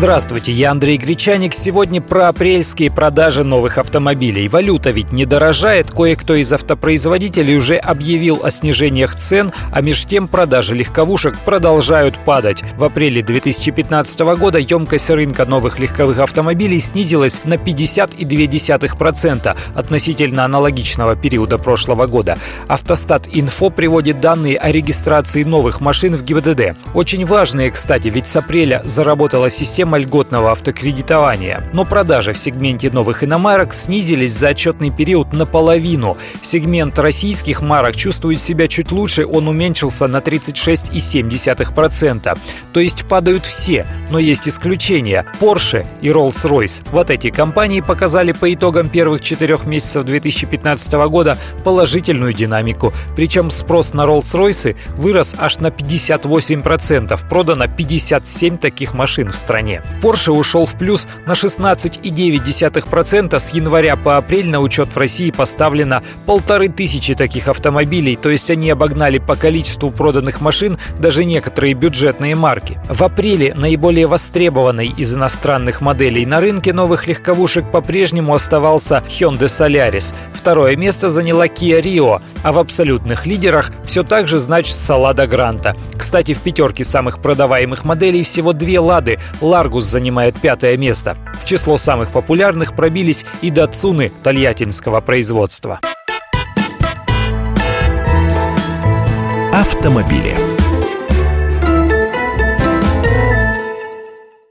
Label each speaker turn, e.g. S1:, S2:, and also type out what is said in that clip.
S1: Здравствуйте, я Андрей Гречаник. Сегодня про апрельские продажи новых автомобилей. Валюта ведь не дорожает, кое-кто из автопроизводителей уже объявил о снижениях цен, а меж тем продажи легковушек продолжают падать. В апреле 2015 года емкость рынка новых легковых автомобилей снизилась на 50,2% относительно аналогичного периода прошлого года. Автостат Инфо приводит данные о регистрации новых машин в ГИБДД. Очень важные, кстати, ведь с апреля заработала система система льготного автокредитования. Но продажи в сегменте новых иномарок снизились за отчетный период наполовину. Сегмент российских марок чувствует себя чуть лучше, он уменьшился на 36,7%. То есть падают все, но есть исключения. Porsche и Rolls-Royce. Вот эти компании показали по итогам первых четырех месяцев 2015 года положительную динамику. Причем спрос на Rolls-Royce вырос аж на 58%. Продано 57 таких машин в стране. Porsche ушел в плюс на 16,9%. С января по апрель на учет в России поставлено полторы тысячи таких автомобилей, то есть они обогнали по количеству проданных машин даже некоторые бюджетные марки. В апреле наиболее востребованной из иностранных моделей на рынке новых легковушек по-прежнему оставался Hyundai Solaris. Второе место заняла Kia Rio, а в абсолютных лидерах все так же значится Lada Granta. Кстати, в пятерке самых продаваемых моделей всего две Лады – Largus занимает пятое место. В число самых популярных пробились и датсуны тольяттинского производства.
S2: Автомобили.